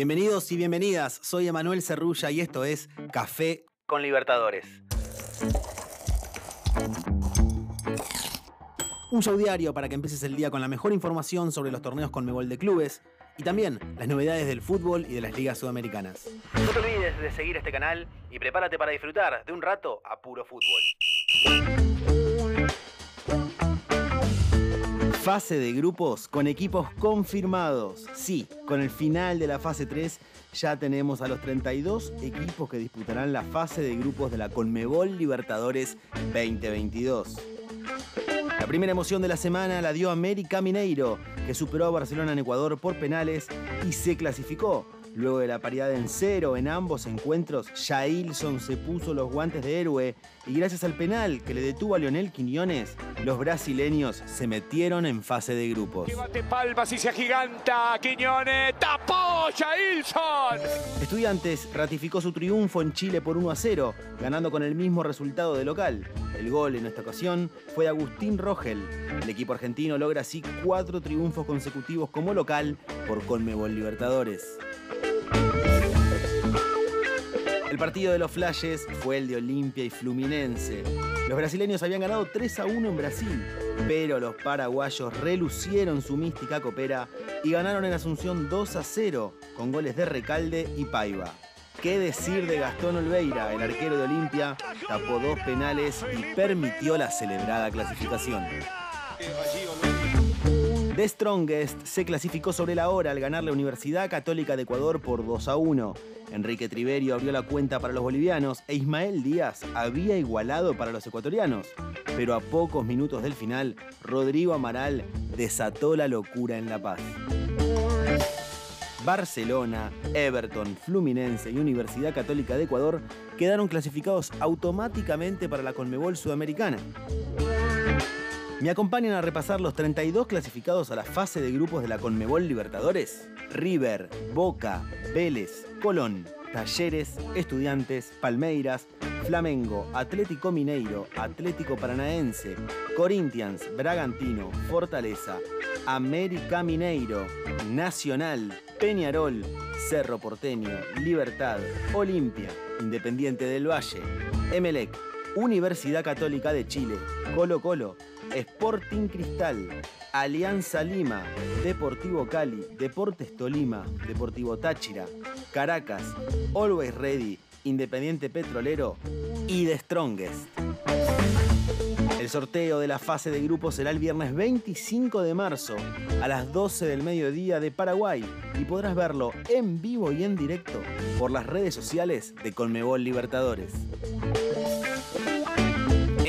Bienvenidos y bienvenidas, soy Emanuel Cerrulla y esto es Café con Libertadores. Un show diario para que empieces el día con la mejor información sobre los torneos con Mebol de clubes y también las novedades del fútbol y de las ligas sudamericanas. No te olvides de seguir este canal y prepárate para disfrutar de un rato a puro fútbol. Fase de grupos con equipos confirmados. Sí, con el final de la fase 3 ya tenemos a los 32 equipos que disputarán la fase de grupos de la Conmebol Libertadores 2022. La primera emoción de la semana la dio América Mineiro, que superó a Barcelona en Ecuador por penales y se clasificó. Luego de la paridad en cero en ambos encuentros, Jailson se puso los guantes de héroe y gracias al penal que le detuvo a Lionel Quiñones, los brasileños se metieron en fase de grupos. palmas y se agiganta Quiñones, tapó Jailson. Estudiantes ratificó su triunfo en Chile por 1 a 0, ganando con el mismo resultado de local. El gol en esta ocasión fue de Agustín Rogel. El equipo argentino logra así cuatro triunfos consecutivos como local por Conmebol Libertadores. El partido de los flashes fue el de Olimpia y Fluminense. Los brasileños habían ganado 3 a 1 en Brasil, pero los paraguayos relucieron su mística copera y ganaron en Asunción 2 a 0 con goles de Recalde y Paiva. ¿Qué decir de Gastón Olveira? El arquero de Olimpia tapó dos penales y permitió la celebrada clasificación. The Strongest se clasificó sobre la hora al ganar la Universidad Católica de Ecuador por 2 a 1. Enrique Triverio abrió la cuenta para los bolivianos e Ismael Díaz había igualado para los ecuatorianos. Pero a pocos minutos del final, Rodrigo Amaral desató la locura en La Paz. Barcelona, Everton, Fluminense y Universidad Católica de Ecuador quedaron clasificados automáticamente para la Conmebol Sudamericana. ¿Me acompañan a repasar los 32 clasificados a la fase de grupos de la Conmebol Libertadores? River, Boca, Vélez, Colón, Talleres, Estudiantes, Palmeiras, Flamengo, Atlético Mineiro, Atlético Paranaense, Corinthians, Bragantino, Fortaleza, América Mineiro, Nacional, Peñarol, Cerro Porteño, Libertad, Olimpia, Independiente del Valle, Emelec, Universidad Católica de Chile, Colo Colo, Sporting Cristal, Alianza Lima, Deportivo Cali, Deportes Tolima, Deportivo Táchira, Caracas, Always Ready, Independiente Petrolero y The Strongest. El sorteo de la fase de grupos será el viernes 25 de marzo a las 12 del mediodía de Paraguay y podrás verlo en vivo y en directo por las redes sociales de Conmebol Libertadores.